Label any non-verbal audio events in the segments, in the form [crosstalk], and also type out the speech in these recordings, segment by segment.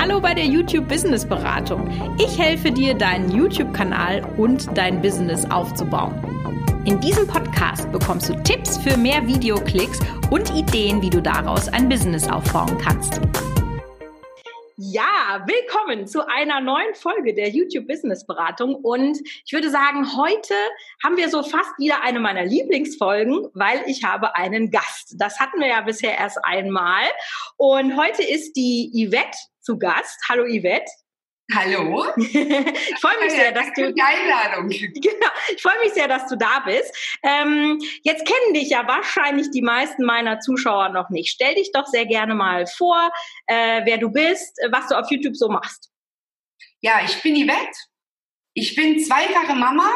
Hallo bei der YouTube Business Beratung. Ich helfe dir, deinen YouTube-Kanal und dein Business aufzubauen. In diesem Podcast bekommst du Tipps für mehr Videoklicks und Ideen, wie du daraus ein Business aufbauen kannst. Ja, willkommen zu einer neuen Folge der YouTube Business Beratung. Und ich würde sagen, heute haben wir so fast wieder eine meiner Lieblingsfolgen, weil ich habe einen Gast. Das hatten wir ja bisher erst einmal. Und heute ist die Yvette zu Gast. Hallo Yvette. Hallo. [laughs] ich freue mich sehr, dass du die Einladung. [laughs] Genau. Ich freue mich sehr, dass du da bist. Ähm, jetzt kennen dich ja wahrscheinlich die meisten meiner Zuschauer noch nicht. Stell dich doch sehr gerne mal vor, äh, wer du bist, was du auf YouTube so machst. Ja, ich bin Yvette. Ich bin zweifache Mama.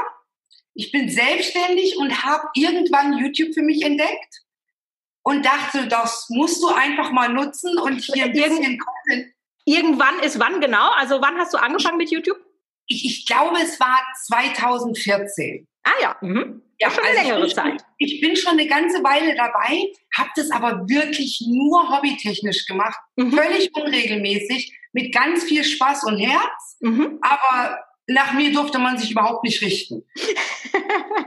Ich bin selbstständig und habe irgendwann YouTube für mich entdeckt und dachte, das musst du einfach mal nutzen und hier ein [laughs] bisschen Content Irgendwann ist wann genau? Also wann hast du angefangen mit YouTube? Ich, ich glaube, es war 2014. Ah ja, mhm. ja schon eine also längere ich Zeit. Schon, ich bin schon eine ganze Weile dabei, habe das aber wirklich nur hobbytechnisch gemacht, mhm. völlig unregelmäßig, mit ganz viel Spaß und Herz, mhm. aber nach mir durfte man sich überhaupt nicht richten. [laughs]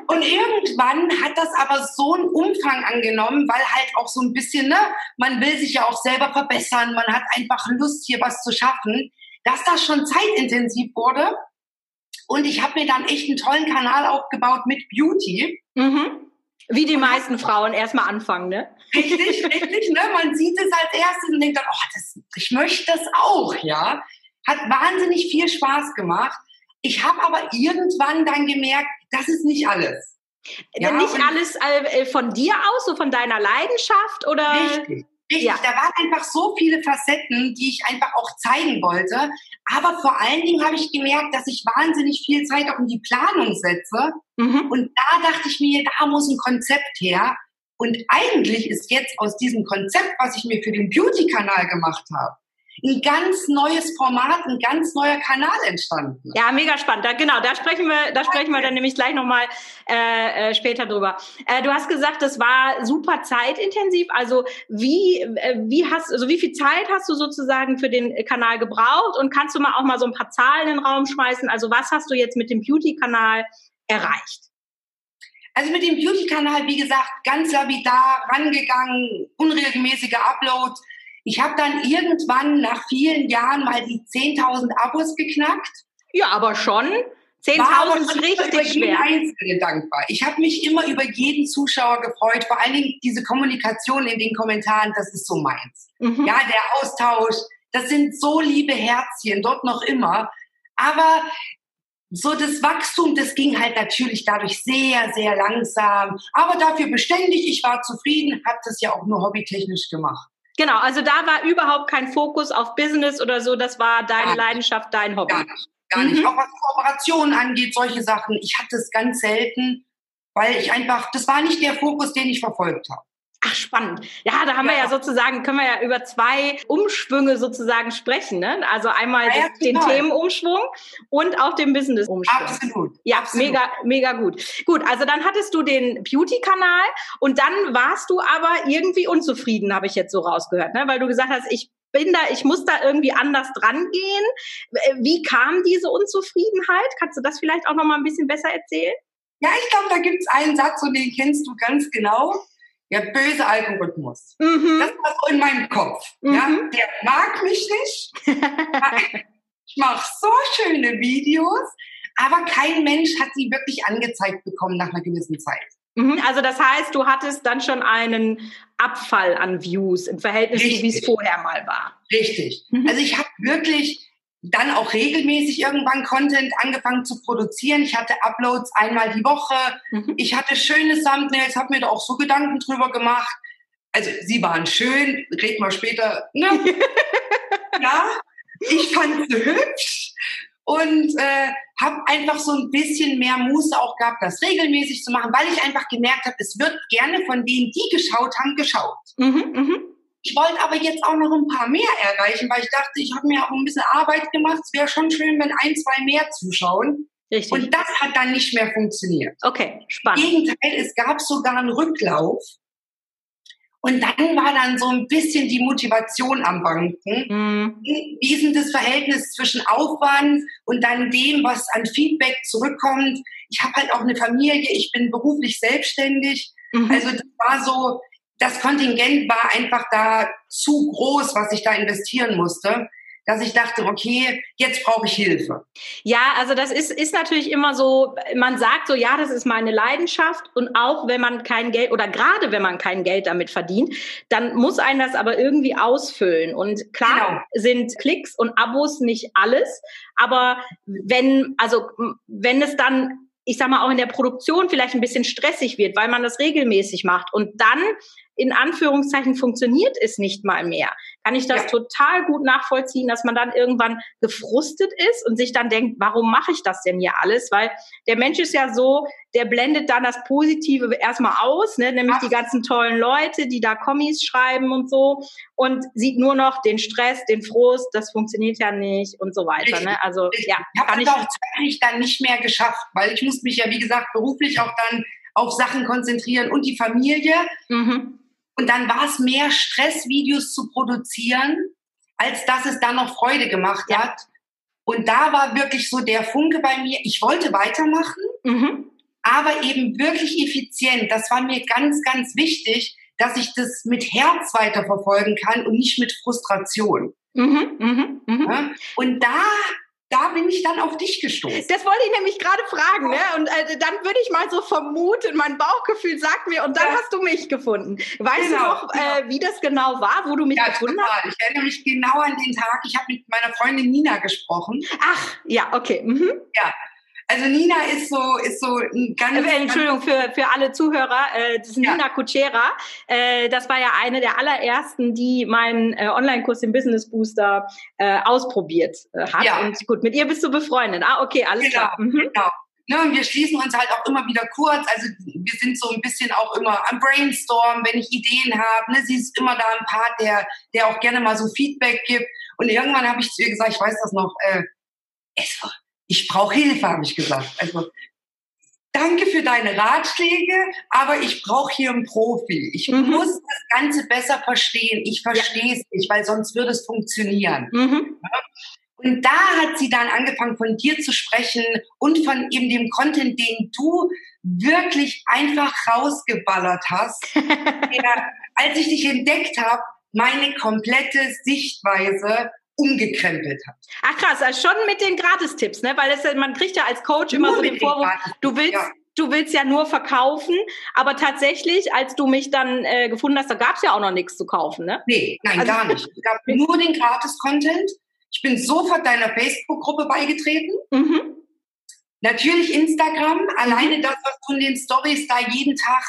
und irgendwann hat das aber so einen Umfang angenommen, weil halt auch so ein bisschen, ne, man will sich ja auch selber verbessern, man hat einfach Lust, hier was zu schaffen, dass das schon zeitintensiv wurde. Und ich habe mir dann echt einen tollen Kanal aufgebaut mit Beauty. Mhm. Wie die meisten Frauen erstmal anfangen, ne? Richtig, richtig, ne? Man sieht es als erstes und denkt dann, oh, das, ich möchte das auch, ja. Hat wahnsinnig viel Spaß gemacht. Ich habe aber irgendwann dann gemerkt, das ist nicht alles. Ja, nicht alles äh, von dir aus, so von deiner Leidenschaft oder? Richtig. Richtig, ja. da waren einfach so viele Facetten, die ich einfach auch zeigen wollte. Aber vor allen Dingen habe ich gemerkt, dass ich wahnsinnig viel Zeit auch in die Planung setze. Mhm. Und da dachte ich mir, da muss ein Konzept her. Und eigentlich ist jetzt aus diesem Konzept, was ich mir für den Beauty-Kanal gemacht habe, ein ganz neues Format, ein ganz neuer Kanal entstanden. Ja, mega spannend. Da, genau, da sprechen wir, da sprechen wir dann nämlich gleich nochmal äh, äh, später drüber. Äh, du hast gesagt, das war super zeitintensiv. Also wie, äh, wie hast, also wie viel Zeit hast du sozusagen für den Kanal gebraucht? Und kannst du mal auch mal so ein paar Zahlen in den Raum schmeißen? Also was hast du jetzt mit dem Beauty-Kanal erreicht? Also mit dem Beauty-Kanal, wie gesagt, ganz lapidar rangegangen, unregelmäßige Uploads ich habe dann irgendwann nach vielen Jahren mal die 10.000 Abos geknackt. Ja, aber schon. 10.000 ist richtig schwer. Einzelne dankbar. Ich habe mich immer über jeden Zuschauer gefreut. Vor allen Dingen diese Kommunikation in den Kommentaren, das ist so meins. Mhm. Ja, der Austausch, das sind so liebe Herzchen, dort noch immer. Aber so das Wachstum, das ging halt natürlich dadurch sehr, sehr langsam. Aber dafür beständig, ich war zufrieden, habe das ja auch nur hobbytechnisch gemacht. Genau, also da war überhaupt kein Fokus auf Business oder so, das war deine gar Leidenschaft, dein Hobby. Gar nicht, gar nicht. Mhm. Auch was Kooperationen angeht, solche Sachen. Ich hatte es ganz selten, weil ich einfach, das war nicht der Fokus, den ich verfolgt habe. Ach, spannend. Ja, da haben ja. wir ja sozusagen, können wir ja über zwei Umschwünge sozusagen sprechen. Ne? Also einmal ja, den Themenumschwung und auch den Business-Umschwung. Absolut. Ja, Absolut. mega, mega gut. Gut, also dann hattest du den Beauty-Kanal und dann warst du aber irgendwie unzufrieden, habe ich jetzt so rausgehört, ne? weil du gesagt hast, ich bin da, ich muss da irgendwie anders dran gehen. Wie kam diese Unzufriedenheit? Kannst du das vielleicht auch noch mal ein bisschen besser erzählen? Ja, ich glaube, da gibt es einen Satz und den kennst du ganz genau der böse Algorithmus. Mhm. Das war so in meinem Kopf. Mhm. Ja? Der mag mich nicht. [laughs] ich mache so schöne Videos, aber kein Mensch hat sie wirklich angezeigt bekommen nach einer gewissen Zeit. Mhm. Also das heißt, du hattest dann schon einen Abfall an Views im Verhältnis Richtig. zu wie es vorher mal war. Richtig. Mhm. Also ich habe wirklich dann auch regelmäßig irgendwann Content angefangen zu produzieren. Ich hatte Uploads einmal die Woche. Mhm. Ich hatte schöne Thumbnails, habe mir da auch so Gedanken drüber gemacht. Also sie waren schön, reden wir später. Ne? [laughs] ja, ich fand sie hübsch und äh, habe einfach so ein bisschen mehr Muße auch gehabt, das regelmäßig zu machen, weil ich einfach gemerkt habe, es wird gerne von denen, die geschaut haben, geschaut. Mhm, mh. Ich wollte aber jetzt auch noch ein paar mehr erreichen, weil ich dachte, ich habe mir auch ein bisschen Arbeit gemacht. Es wäre schon schön, wenn ein, zwei mehr zuschauen. Richtig. Und das hat dann nicht mehr funktioniert. Okay, spannend. Im Gegenteil, es gab sogar einen Rücklauf. Und dann war dann so ein bisschen die Motivation am Banken. Mhm. Wie ist denn das Verhältnis zwischen Aufwand und dann dem, was an Feedback zurückkommt? Ich habe halt auch eine Familie, ich bin beruflich selbstständig. Mhm. Also das war so, das Kontingent war einfach da zu groß, was ich da investieren musste dass ich dachte, okay, jetzt brauche ich Hilfe. Ja, also das ist, ist natürlich immer so, man sagt so, ja, das ist meine Leidenschaft und auch wenn man kein Geld oder gerade wenn man kein Geld damit verdient, dann muss einen das aber irgendwie ausfüllen. Und klar genau. sind Klicks und Abos nicht alles, aber wenn, also wenn es dann ich sag mal, auch in der Produktion vielleicht ein bisschen stressig wird, weil man das regelmäßig macht und dann in Anführungszeichen funktioniert es nicht mal mehr, kann ich das ja. total gut nachvollziehen, dass man dann irgendwann gefrustet ist und sich dann denkt, warum mache ich das denn hier alles? Weil der Mensch ist ja so, der blendet dann das Positive erstmal aus, ne? nämlich Ach. die ganzen tollen Leute, die da Kommis schreiben und so und sieht nur noch den Stress, den Frust, das funktioniert ja nicht und so weiter. Ne? Also ich, ja, ich habe es auch zeitlich dann nicht mehr geschafft, weil ich muss mich ja wie gesagt beruflich auch dann auf Sachen konzentrieren und die Familie. Mhm. Und dann war es mehr Stress, Videos zu produzieren, als dass es dann noch Freude gemacht ja. hat. Und da war wirklich so der Funke bei mir. Ich wollte weitermachen, mhm. aber eben wirklich effizient. Das war mir ganz, ganz wichtig, dass ich das mit Herz weiterverfolgen kann und nicht mit Frustration. Mhm, mh, mh. Ja? Und da da bin ich dann auf dich gestoßen. Das wollte ich nämlich gerade fragen. Ne? Und äh, dann würde ich mal so vermuten, mein Bauchgefühl sagt mir, und dann ja. hast du mich gefunden. Weißt genau, du noch, genau. Äh, wie das genau war, wo du mich ja, gefunden total. hast? Ich erinnere mich genau an den Tag. Ich habe mit meiner Freundin Nina gesprochen. Ach, ja, okay. Mhm. Ja, also Nina ist so, ist so ein ganz. Äh, Entschuldigung für, für alle Zuhörer, äh, das ist ja. Nina Kutschera. Äh, das war ja eine der allerersten, die meinen äh, Online-Kurs im Business Booster äh, ausprobiert äh, hat. Ja. Und gut, mit ihr bist du befreundet. Ah, okay, alles genau, klar. Mhm. Genau. Ne, und wir schließen uns halt auch immer wieder kurz. Also wir sind so ein bisschen auch immer am Brainstorm, wenn ich Ideen habe. Ne? Sie ist immer da ein Part, der, der auch gerne mal so Feedback gibt. Und irgendwann habe ich zu ihr gesagt, ich weiß das noch, äh, es war ich brauche Hilfe, habe ich gesagt. Also danke für deine Ratschläge, aber ich brauche hier einen Profi. Ich mhm. muss das Ganze besser verstehen. Ich verstehe es ja. nicht, weil sonst würde es funktionieren. Mhm. Und da hat sie dann angefangen, von dir zu sprechen und von eben dem Content, den du wirklich einfach rausgeballert hast. [laughs] der, als ich dich entdeckt habe, meine komplette Sichtweise umgekrempelt hat. Ach krass, also schon mit den Gratistipps, ne? Weil es, man kriegt ja als Coach immer nur so den Vorwurf, du willst, ja. du willst ja nur verkaufen, aber tatsächlich, als du mich dann äh, gefunden hast, da gab es ja auch noch nichts zu kaufen, ne? Nee, nein, also, gar nicht. Es gab [laughs] nur den Gratis-Content. Ich bin sofort deiner Facebook-Gruppe beigetreten. Mhm. Natürlich Instagram, alleine das, was du in den Stories da jeden Tag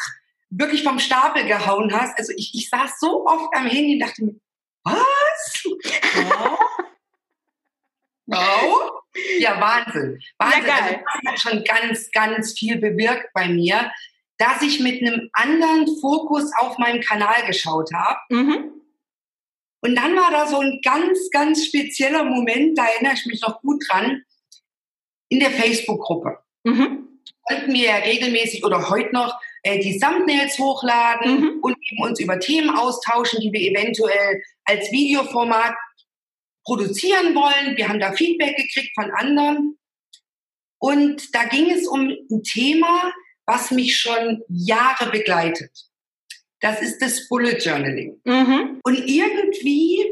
wirklich vom Stapel gehauen hast. Also ich, ich saß so oft am Handy und dachte mir, was? Wow. wow. Ja, Wahnsinn. Wahnsinn. Ja, geil. Also das hat schon ganz, ganz viel bewirkt bei mir, dass ich mit einem anderen Fokus auf meinen Kanal geschaut habe. Mhm. Und dann war da so ein ganz, ganz spezieller Moment, da erinnere ich mich noch gut dran, in der Facebook-Gruppe. Mhm. Wollten wir ja regelmäßig oder heute noch äh, die Thumbnails hochladen mhm. und eben uns über Themen austauschen, die wir eventuell als Videoformat produzieren wollen. Wir haben da Feedback gekriegt von anderen. Und da ging es um ein Thema, was mich schon Jahre begleitet. Das ist das Bullet Journaling. Mhm. Und irgendwie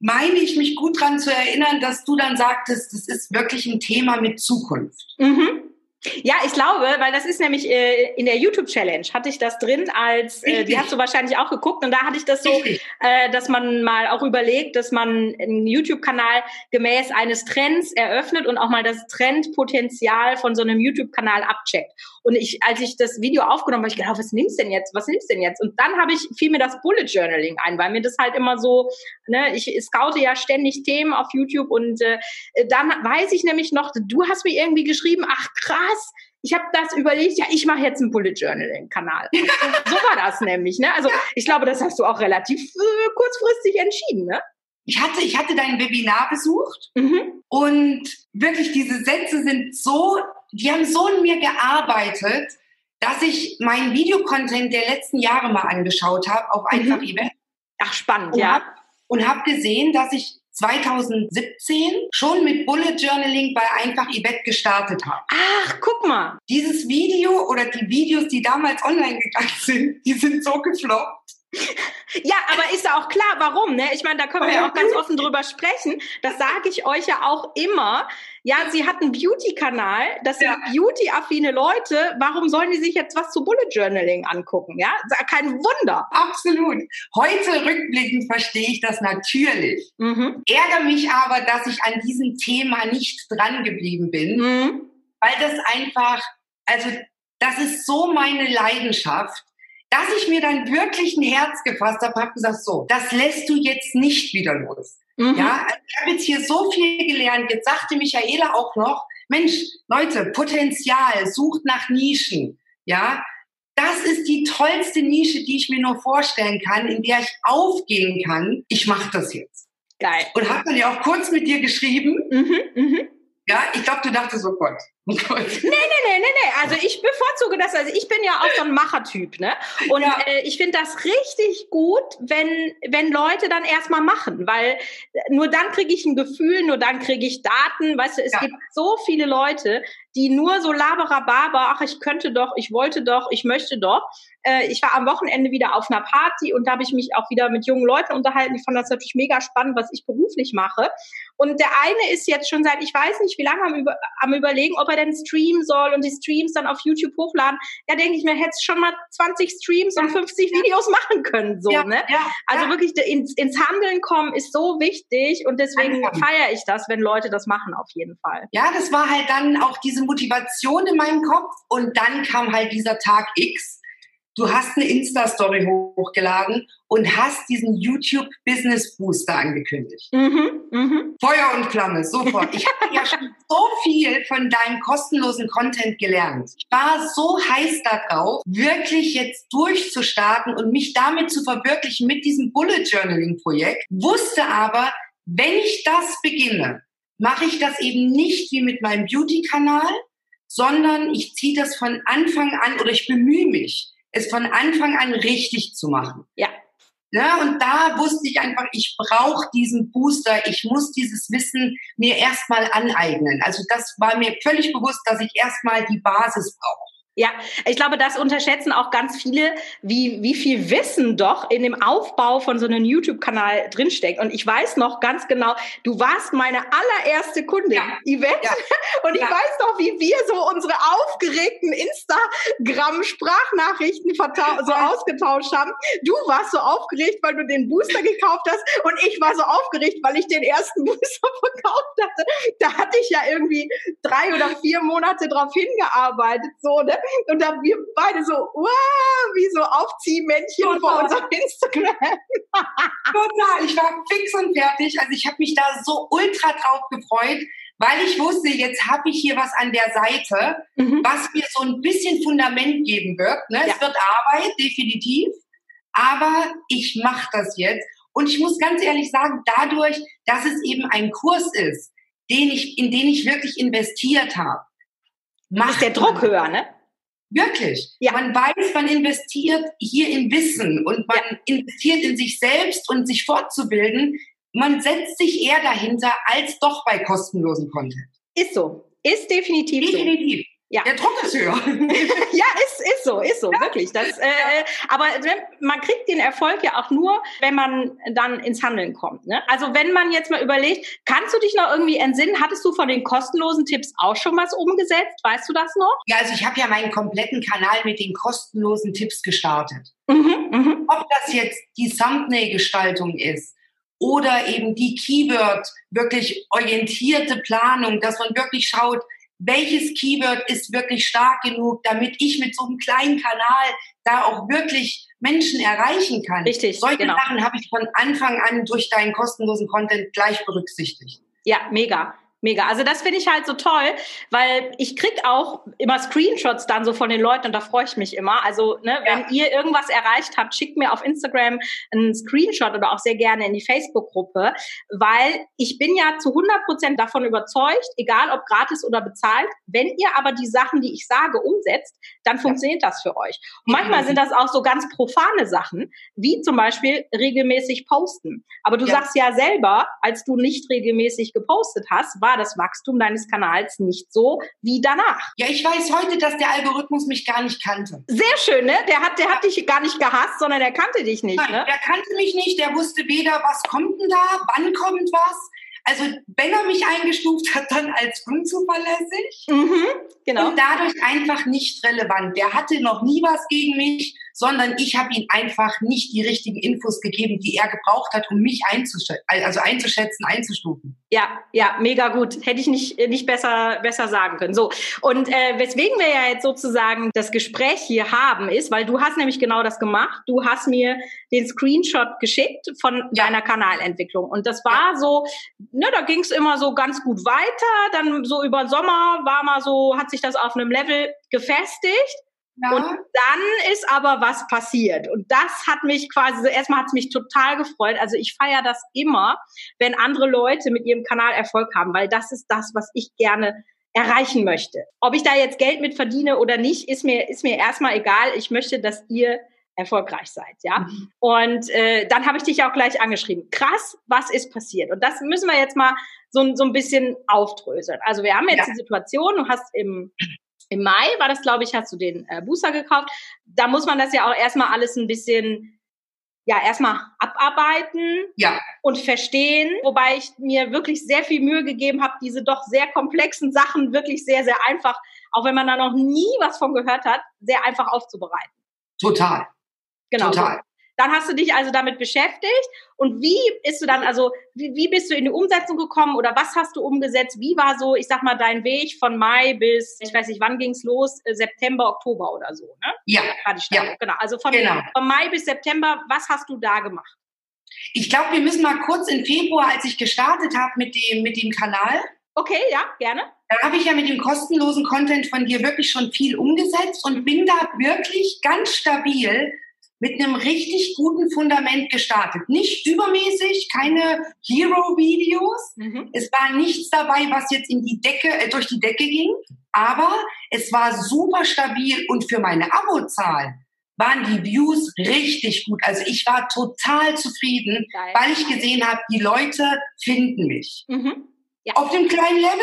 meine ich mich gut daran zu erinnern, dass du dann sagtest, das ist wirklich ein Thema mit Zukunft. Mhm. Ja, ich glaube, weil das ist nämlich äh, in der YouTube-Challenge hatte ich das drin, als äh, die hast du wahrscheinlich auch geguckt und da hatte ich das so, äh, dass man mal auch überlegt, dass man einen YouTube-Kanal gemäß eines Trends eröffnet und auch mal das Trendpotenzial von so einem YouTube-Kanal abcheckt. Und ich, als ich das Video aufgenommen habe, ich gedacht, was nimmst du denn jetzt? Was nimmst du denn jetzt? Und dann habe ich fiel mir das Bullet Journaling ein, weil mir das halt immer so, ne, ich scoute ja ständig Themen auf YouTube und äh, dann weiß ich nämlich noch, du hast mir irgendwie geschrieben, ach krass, ich habe das überlegt, ja, ich mache jetzt einen Bullet Journaling-Kanal. [laughs] so war das nämlich. Ne? Also ich glaube, das hast du auch relativ äh, kurzfristig entschieden. Ne? Ich hatte, ich hatte dein Webinar besucht mhm. und wirklich diese Sätze sind so die haben so in mir gearbeitet, dass ich meinen Videocontent der letzten Jahre mal angeschaut habe auf mhm. einfach. Event. Ach, spannend, und ja. Hab, und habe gesehen, dass ich 2017 schon mit Bullet Journaling bei Einfach Ibet gestartet habe. Ach, guck mal. Dieses Video oder die Videos, die damals online gegangen [laughs] sind, die sind so gefloppt. Ja, aber ist ja auch klar, warum, ne? Ich meine, da können wir ja auch ganz offen drüber sprechen. Das sage ich euch ja auch immer. Ja, sie hat einen Beauty-Kanal, das sind ja. Beauty-affine Leute. Warum sollen die sich jetzt was zu Bullet Journaling angucken? Ja, kein Wunder. Absolut. Heute rückblickend verstehe ich das natürlich. Mhm. Ärgere mich aber, dass ich an diesem Thema nicht dran geblieben bin, mhm. weil das einfach, also das ist so meine Leidenschaft dass ich mir dann wirklich ein Herz gefasst habe, habe gesagt, so, das lässt du jetzt nicht wieder los. Mhm. Ja, also ich habe jetzt hier so viel gelernt. Jetzt sagte Michaela auch noch, Mensch, Leute, Potenzial, sucht nach Nischen. Ja, das ist die tollste Nische, die ich mir nur vorstellen kann, in der ich aufgehen kann. Ich mache das jetzt. Geil. Und habe dann ja auch kurz mit dir geschrieben. Mhm, mh. Ja, ich glaube, du dachtest, oh Gott. [laughs] Nee, nee, nee, nee, nee. Also ich bevorzuge das. Also ich bin ja auch so ein Machertyp, ne? Und ja. äh, ich finde das richtig gut, wenn, wenn Leute dann erstmal machen, weil nur dann kriege ich ein Gefühl, nur dann kriege ich Daten. Weißt du, es ja. gibt so viele Leute, die nur so laberababa, ach, ich könnte doch, ich wollte doch, ich möchte doch. Äh, ich war am Wochenende wieder auf einer Party und da habe ich mich auch wieder mit jungen Leuten unterhalten. Ich fand das natürlich mega spannend, was ich beruflich mache. Und der eine ist jetzt schon seit, ich weiß nicht wie lange, am, über, am überlegen, ob er denn streamen soll und die Streams dann auf YouTube hochladen. Ja, denke ich mir, hättest schon mal 20 Streams und 50 Videos machen können, so, ne? Also wirklich ins, ins Handeln kommen ist so wichtig und deswegen feiere ich das, wenn Leute das machen, auf jeden Fall. Ja, das war halt dann auch diese Motivation in meinem Kopf und dann kam halt dieser Tag X. Du hast eine Insta-Story hochgeladen und hast diesen YouTube Business Booster angekündigt. Mhm, mh. Feuer und Flamme, sofort. Ich habe ja schon [laughs] so viel von deinem kostenlosen Content gelernt. Ich war so heiß darauf, wirklich jetzt durchzustarten und mich damit zu verwirklichen mit diesem Bullet Journaling Projekt, wusste aber, wenn ich das beginne, mache ich das eben nicht wie mit meinem Beauty-Kanal, sondern ich ziehe das von Anfang an oder ich bemühe mich, es von Anfang an richtig zu machen. Ja. Ja, und da wusste ich einfach, ich brauche diesen Booster, ich muss dieses Wissen mir erstmal aneignen. Also das war mir völlig bewusst, dass ich erstmal die Basis brauche. Ja, ich glaube, das unterschätzen auch ganz viele, wie, wie viel Wissen doch in dem Aufbau von so einem YouTube-Kanal drinsteckt. Und ich weiß noch ganz genau, du warst meine allererste Kundin, ja. Yvette. Ja. [laughs] Und ich ja. weiß noch, wie wir so unsere aufgeregten Instagram-Sprachnachrichten so ausgetauscht haben. Du warst so aufgeregt, weil du den Booster gekauft hast. Und ich war so aufgeregt, weil ich den ersten [laughs] Booster verkauft hatte. Da hatte ich ja irgendwie drei oder vier Monate drauf hingearbeitet, so, ne? Und da wir beide so, wow, wie so Aufziehmännchen vor unserem Instagram. Total, ich war fix und fertig. Also ich habe mich da so ultra drauf gefreut, weil ich wusste, jetzt habe ich hier was an der Seite, mhm. was mir so ein bisschen Fundament geben wird. Ne? Ja. Es wird Arbeit, definitiv. Aber ich mache das jetzt. Und ich muss ganz ehrlich sagen, dadurch, dass es eben ein Kurs ist, den ich, in den ich wirklich investiert habe, macht der Druck höher, ne? Wirklich. Ja. Man weiß, man investiert hier in Wissen und man ja. investiert in sich selbst und sich fortzubilden. Man setzt sich eher dahinter als doch bei kostenlosen Content. Ist so. Ist definitiv, definitiv. so. Ja. Der Druck ist höher. [laughs] ja, ist, ist so, ist so, ja. wirklich. Das, äh, aber man kriegt den Erfolg ja auch nur, wenn man dann ins Handeln kommt. Ne? Also wenn man jetzt mal überlegt, kannst du dich noch irgendwie entsinnen, hattest du von den kostenlosen Tipps auch schon was umgesetzt? Weißt du das noch? Ja, also ich habe ja meinen kompletten Kanal mit den kostenlosen Tipps gestartet. Mhm, mh. Ob das jetzt die Thumbnail-Gestaltung ist, oder eben die Keyword wirklich orientierte Planung, dass man wirklich schaut, welches Keyword ist wirklich stark genug, damit ich mit so einem kleinen Kanal da auch wirklich Menschen erreichen kann. Richtig. Solche genau. Sachen habe ich von Anfang an durch deinen kostenlosen Content gleich berücksichtigt. Ja, mega. Mega. Also das finde ich halt so toll, weil ich krieg auch immer Screenshots dann so von den Leuten und da freue ich mich immer. Also ne, ja. wenn ihr irgendwas erreicht habt, schickt mir auf Instagram einen Screenshot oder auch sehr gerne in die Facebook-Gruppe, weil ich bin ja zu 100 Prozent davon überzeugt, egal ob gratis oder bezahlt, wenn ihr aber die Sachen, die ich sage, umsetzt, dann funktioniert das für euch. Und manchmal sind das auch so ganz profane Sachen, wie zum Beispiel regelmäßig posten. Aber du ja. sagst ja selber, als du nicht regelmäßig gepostet hast, war das Wachstum deines Kanals nicht so wie danach. Ja, ich weiß heute, dass der Algorithmus mich gar nicht kannte. Sehr schön, ne? Der hat, der hat dich gar nicht gehasst, sondern der kannte dich nicht, Nein, ne? Der kannte mich nicht, der wusste weder, was kommt denn da, wann kommt was. Also wenn er mich eingestuft hat, dann als unzuverlässig mhm, genau. und dadurch einfach nicht relevant. Der hatte noch nie was gegen mich sondern ich habe ihm einfach nicht die richtigen Infos gegeben, die er gebraucht hat, um mich einzuschätzen, also einzuschätzen, einzustufen. Ja, ja, mega gut. Hätte ich nicht, nicht besser, besser sagen können. So. Und äh, weswegen wir ja jetzt sozusagen das Gespräch hier haben, ist, weil du hast nämlich genau das gemacht. Du hast mir den Screenshot geschickt von ja. deiner Kanalentwicklung. Und das war ja. so, ne, da ging es immer so ganz gut weiter. Dann so über Sommer war mal so, hat sich das auf einem Level gefestigt. Ja. Und dann ist aber was passiert. Und das hat mich quasi, so erstmal hat es mich total gefreut. Also ich feiere das immer, wenn andere Leute mit ihrem Kanal Erfolg haben, weil das ist das, was ich gerne erreichen möchte. Ob ich da jetzt Geld mit verdiene oder nicht, ist mir, ist mir erstmal egal. Ich möchte, dass ihr erfolgreich seid, ja. Mhm. Und äh, dann habe ich dich auch gleich angeschrieben. Krass, was ist passiert? Und das müssen wir jetzt mal so, so ein bisschen aufdröseln. Also wir haben jetzt ja. die Situation, du hast im im Mai war das, glaube ich, hast du den äh, Booster gekauft. Da muss man das ja auch erstmal alles ein bisschen, ja, erstmal abarbeiten ja. und verstehen. Wobei ich mir wirklich sehr viel Mühe gegeben habe, diese doch sehr komplexen Sachen wirklich sehr, sehr einfach, auch wenn man da noch nie was von gehört hat, sehr einfach aufzubereiten. Total. Genau. Total. Dann hast du dich also damit beschäftigt und wie bist du dann, also wie, wie bist du in die Umsetzung gekommen oder was hast du umgesetzt? Wie war so, ich sag mal, dein Weg von Mai bis, ich weiß nicht, wann ging's los? Äh, September, Oktober oder so, ne? Ja. ja. Genau. Also von, genau. von Mai bis September, was hast du da gemacht? Ich glaube, wir müssen mal kurz in Februar, als ich gestartet habe mit dem, mit dem Kanal. Okay, ja, gerne. Da habe ich ja mit dem kostenlosen Content von dir wirklich schon viel umgesetzt und bin da wirklich ganz stabil mit einem richtig guten Fundament gestartet. Nicht übermäßig, keine Hero-Videos. Mhm. Es war nichts dabei, was jetzt in die Decke, äh, durch die Decke ging. Aber es war super stabil und für meine Abozahlen waren die Views richtig gut. Also ich war total zufrieden, Geil. weil ich gesehen habe, die Leute finden mich. Mhm. Ja. Auf dem kleinen Level,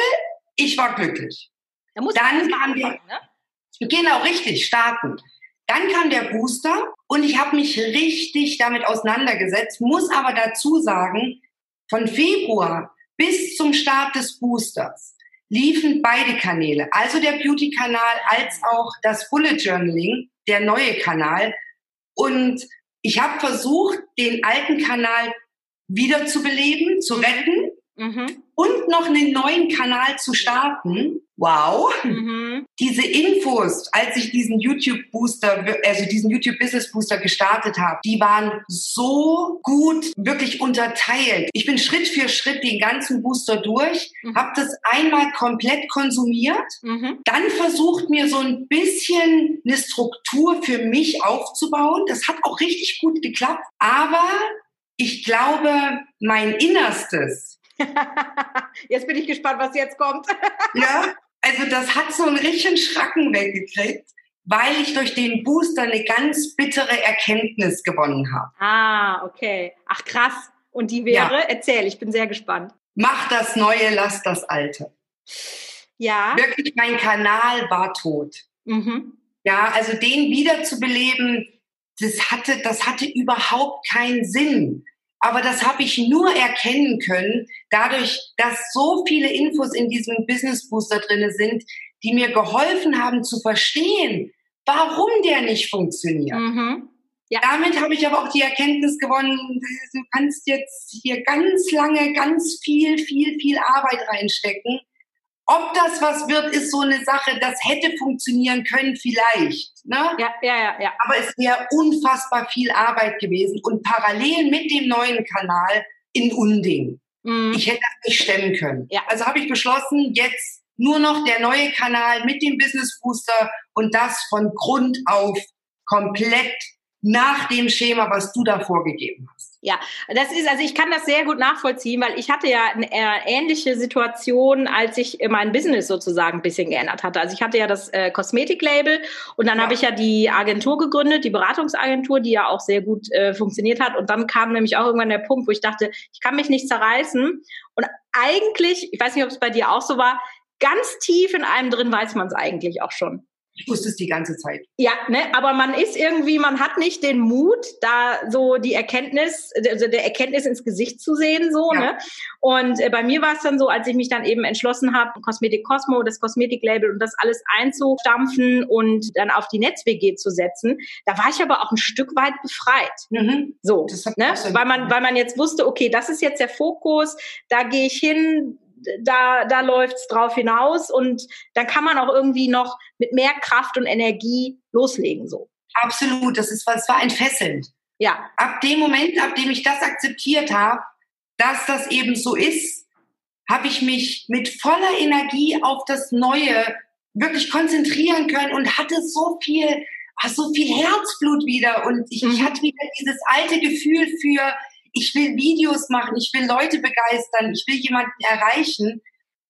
ich war glücklich. Da muss Dann haben wir, ne? genau richtig starten. Dann kam der Booster und ich habe mich richtig damit auseinandergesetzt, muss aber dazu sagen, von Februar bis zum Start des Boosters liefen beide Kanäle, also der Beauty-Kanal als auch das Bullet Journaling, der neue Kanal. Und ich habe versucht, den alten Kanal wiederzubeleben, zu retten mhm. und noch einen neuen Kanal zu starten wow, mhm. diese Infos, als ich diesen YouTube Booster, also diesen YouTube Business Booster gestartet habe, die waren so gut wirklich unterteilt. Ich bin Schritt für Schritt den ganzen Booster durch, mhm. habe das einmal komplett konsumiert, mhm. dann versucht mir so ein bisschen eine Struktur für mich aufzubauen. Das hat auch richtig gut geklappt, aber ich glaube, mein Innerstes [laughs] jetzt bin ich gespannt, was jetzt kommt. [laughs] ja, also das hat so einen richtigen Schracken weggekriegt, weil ich durch den Booster eine ganz bittere Erkenntnis gewonnen habe. Ah, okay. Ach krass. Und die wäre, ja. erzähl, ich bin sehr gespannt. Mach das Neue, lass das Alte. Ja. Wirklich, mein Kanal war tot. Mhm. Ja, also den wiederzubeleben, das hatte, das hatte überhaupt keinen Sinn. Aber das habe ich nur erkennen können, dadurch, dass so viele Infos in diesem Business Booster drin sind, die mir geholfen haben zu verstehen, warum der nicht funktioniert. Mhm. Ja. Damit habe ich aber auch die Erkenntnis gewonnen, du kannst jetzt hier ganz lange, ganz viel, viel, viel Arbeit reinstecken ob das was wird, ist so eine Sache, das hätte funktionieren können vielleicht. Ne? Ja, ja, ja, ja. Aber es wäre unfassbar viel Arbeit gewesen und parallel mit dem neuen Kanal in Unding. Mhm. Ich hätte das nicht stemmen können. Ja. Also habe ich beschlossen, jetzt nur noch der neue Kanal mit dem Business Booster und das von Grund auf komplett nach dem Schema, was du da vorgegeben hast. Ja, das ist, also ich kann das sehr gut nachvollziehen, weil ich hatte ja eine ähnliche Situation, als ich mein Business sozusagen ein bisschen geändert hatte. Also ich hatte ja das äh, Kosmetiklabel und dann ja. habe ich ja die Agentur gegründet, die Beratungsagentur, die ja auch sehr gut äh, funktioniert hat. Und dann kam nämlich auch irgendwann der Punkt, wo ich dachte, ich kann mich nicht zerreißen. Und eigentlich, ich weiß nicht, ob es bei dir auch so war, ganz tief in einem drin weiß man es eigentlich auch schon. Ich wusste es die ganze Zeit. Ja, ne, aber man ist irgendwie, man hat nicht den Mut, da so die Erkenntnis, also der Erkenntnis ins Gesicht zu sehen, so, ja. ne? Und äh, bei mir war es dann so, als ich mich dann eben entschlossen habe, Kosmetik Cosmo, das Kosmetiklabel und das alles einzustampfen und dann auf die Netz-WG zu setzen, da war ich aber auch ein Stück weit befreit. Mhm. So, ne? Weil man, weil man jetzt wusste, okay, das ist jetzt der Fokus, da gehe ich hin, da, da läuft's drauf hinaus und dann kann man auch irgendwie noch mit mehr Kraft und Energie loslegen, so. Absolut, das ist, das war entfesselnd. Ja. Ab dem Moment, ab dem ich das akzeptiert habe, dass das eben so ist, habe ich mich mit voller Energie auf das Neue wirklich konzentrieren können und hatte so viel, so viel Herzblut wieder und ich, ich mhm. hatte wieder dieses alte Gefühl für, ich will Videos machen, ich will Leute begeistern, ich will jemanden erreichen.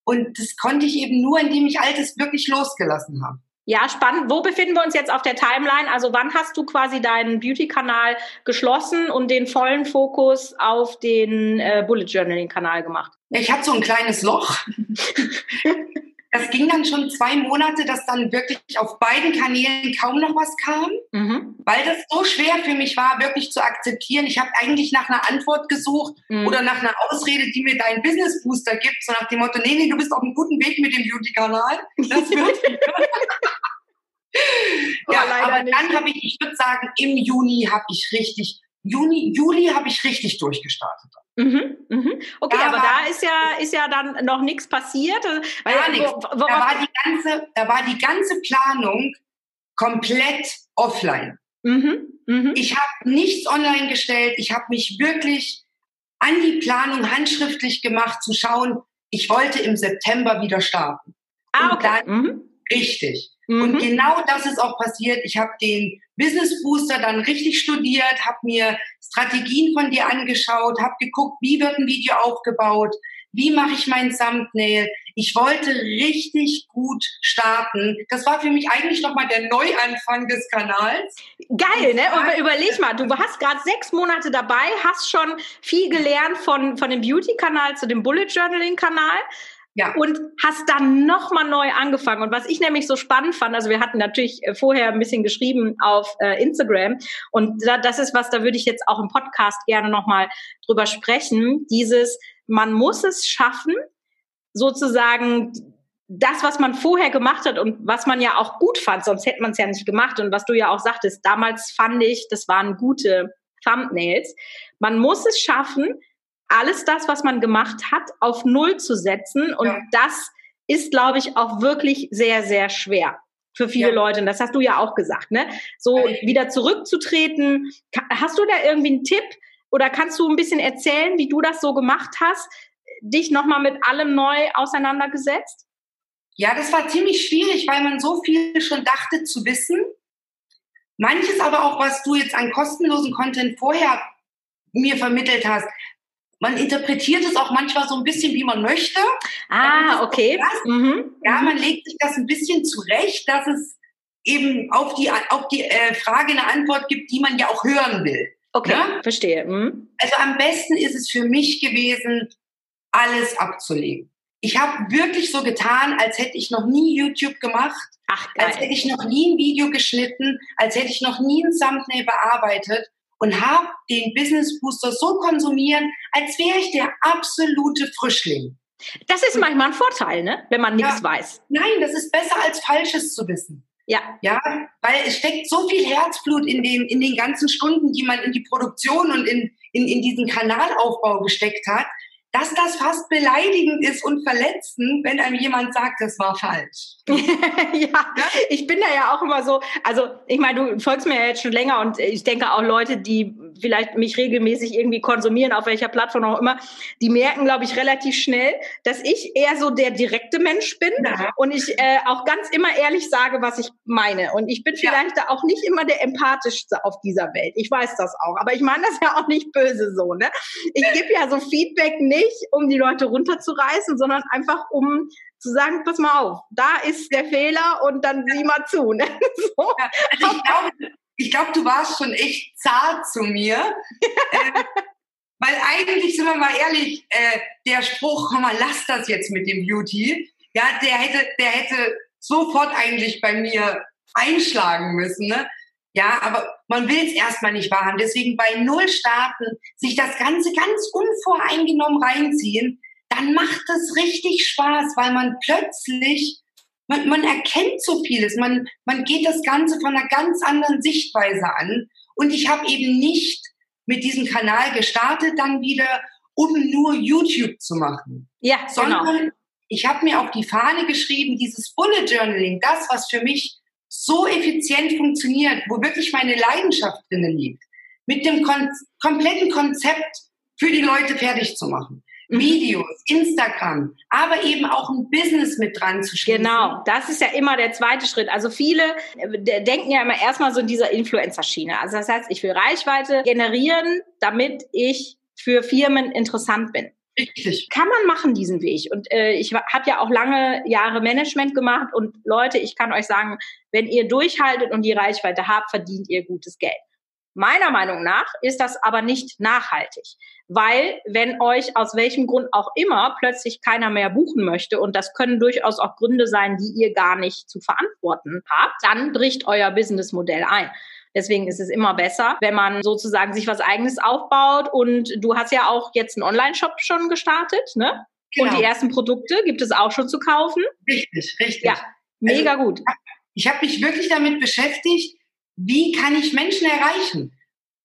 Und das konnte ich eben nur, indem ich Altes wirklich losgelassen habe. Ja, spannend. Wo befinden wir uns jetzt auf der Timeline? Also wann hast du quasi deinen Beauty-Kanal geschlossen und den vollen Fokus auf den äh, Bullet Journaling-Kanal gemacht? Ich hatte so ein kleines Loch. [laughs] Das ging dann schon zwei Monate, dass dann wirklich auf beiden Kanälen kaum noch was kam, mhm. weil das so schwer für mich war, wirklich zu akzeptieren. Ich habe eigentlich nach einer Antwort gesucht mhm. oder nach einer Ausrede, die mir dein Business Booster gibt, so nach dem Motto, nee, nee, du bist auf einem guten Weg mit dem Beauty-Kanal. Das wird [laughs] [laughs] ja, aber nicht. dann habe ich, ich würde sagen, im Juni habe ich richtig, Juni, Juli habe ich richtig durchgestartet. Mhm, mhm. Okay, da aber war, da ist ja, ist ja dann noch nichts passiert. Weil, gar nichts. da, war die ganze, da war die ganze Planung komplett offline. Mhm, mh. Ich habe nichts online gestellt. Ich habe mich wirklich an die Planung handschriftlich gemacht, zu schauen, ich wollte im September wieder starten. Ah, okay. Und dann, mhm. Richtig. Und mhm. genau das ist auch passiert. Ich habe den Business Booster dann richtig studiert, habe mir Strategien von dir angeschaut, habe geguckt, wie wird ein Video aufgebaut, wie mache ich mein Thumbnail. Ich wollte richtig gut starten. Das war für mich eigentlich nochmal der Neuanfang des Kanals. Geil, ne? Und überleg mal, du hast gerade sechs Monate dabei, hast schon viel gelernt von, von dem Beauty-Kanal zu dem Bullet Journaling-Kanal. Ja. Und hast dann nochmal neu angefangen. Und was ich nämlich so spannend fand, also wir hatten natürlich äh, vorher ein bisschen geschrieben auf äh, Instagram und da, das ist was, da würde ich jetzt auch im Podcast gerne nochmal drüber sprechen. Dieses, man muss es schaffen, sozusagen das, was man vorher gemacht hat und was man ja auch gut fand, sonst hätte man es ja nicht gemacht. Und was du ja auch sagtest, damals fand ich, das waren gute Thumbnails. Man muss es schaffen, alles das, was man gemacht hat, auf Null zu setzen. Und ja. das ist, glaube ich, auch wirklich sehr, sehr schwer für viele ja. Leute. Und das hast du ja auch gesagt, ne? So wieder zurückzutreten. Hast du da irgendwie einen Tipp oder kannst du ein bisschen erzählen, wie du das so gemacht hast? Dich nochmal mit allem neu auseinandergesetzt? Ja, das war ziemlich schwierig, weil man so viel schon dachte zu wissen. Manches aber auch, was du jetzt an kostenlosen Content vorher mir vermittelt hast, man interpretiert es auch manchmal so ein bisschen, wie man möchte. Ah, okay. Mhm. Ja, man legt sich das ein bisschen zurecht, dass es eben auf die, auf die äh, Frage eine Antwort gibt, die man ja auch hören will. Okay, ja? verstehe. Mhm. Also am besten ist es für mich gewesen, alles abzulegen. Ich habe wirklich so getan, als hätte ich noch nie YouTube gemacht, Ach, geil. als hätte ich noch nie ein Video geschnitten, als hätte ich noch nie ein Thumbnail bearbeitet und habe den Business Booster so konsumieren, als wäre ich der absolute Frischling. Das ist manchmal ein Vorteil, ne? wenn man nichts ja. weiß. Nein, das ist besser als Falsches zu wissen. Ja. Ja, weil es steckt so viel Herzblut in den, in den ganzen Stunden, die man in die Produktion und in, in, in diesen Kanalaufbau gesteckt hat, dass das fast beleidigend ist und verletzend, wenn einem jemand sagt, das war falsch. [laughs] ja, ich bin da ja auch immer so, also ich meine, du folgst mir ja jetzt schon länger und ich denke auch Leute, die vielleicht mich regelmäßig irgendwie konsumieren, auf welcher Plattform auch immer, die merken, glaube ich, relativ schnell, dass ich eher so der direkte Mensch bin ja. und ich äh, auch ganz immer ehrlich sage, was ich meine. Und ich bin vielleicht ja. da auch nicht immer der empathischste auf dieser Welt. Ich weiß das auch, aber ich meine das ja auch nicht böse so. Ne? Ich gebe ja so Feedback nicht, um die Leute runterzureißen, sondern einfach um zu sagen, pass mal auf, da ist der Fehler und dann sieh mal zu. Ne? [laughs] So. Also ich glaube, ich glaube, du warst schon echt zart zu mir. äh, [laughs] weil eigentlich, sind wir mal ehrlich, äh, der Spruch, komm mal, lass das jetzt mit dem Beauty, ja, der hätte, der hätte sofort eigentlich bei mir einschlagen müssen. Ne? Ja, aber man will es erstmal nicht wahrhaben. Deswegen bei Null starten, sich das Ganze ganz unvoreingenommen reinziehen, dann macht es richtig Spaß, weil man plötzlich, man, man erkennt so vieles, man, man geht das Ganze von einer ganz anderen Sichtweise an. Und ich habe eben nicht mit diesem Kanal gestartet dann wieder, um nur YouTube zu machen. Ja, genau. sondern genau. ich habe mir auf die Fahne geschrieben, dieses Bullet Journaling, das, was für mich so effizient funktioniert, wo wirklich meine Leidenschaft drinnen liegt, mit dem kon kompletten Konzept für die Leute fertig zu machen. Mhm. Videos, Instagram, aber eben auch ein Business mit dran zu schließen. Genau, das ist ja immer der zweite Schritt. Also viele äh, denken ja immer erstmal so in dieser Influencer-Schiene. Also das heißt, ich will Reichweite generieren, damit ich für Firmen interessant bin. Richtig. Kann man machen, diesen Weg. Und äh, ich habe ja auch lange Jahre Management gemacht und Leute, ich kann euch sagen, wenn ihr durchhaltet und die Reichweite habt, verdient ihr gutes Geld. Meiner Meinung nach ist das aber nicht nachhaltig, weil wenn euch aus welchem Grund auch immer plötzlich keiner mehr buchen möchte, und das können durchaus auch Gründe sein, die ihr gar nicht zu verantworten habt, dann bricht euer Businessmodell ein. Deswegen ist es immer besser, wenn man sozusagen sich was eigenes aufbaut. Und du hast ja auch jetzt einen Online-Shop schon gestartet, ne? Genau. Und die ersten Produkte gibt es auch schon zu kaufen. Richtig, richtig. Ja, mega also, gut. Ich habe mich wirklich damit beschäftigt, wie kann ich Menschen erreichen?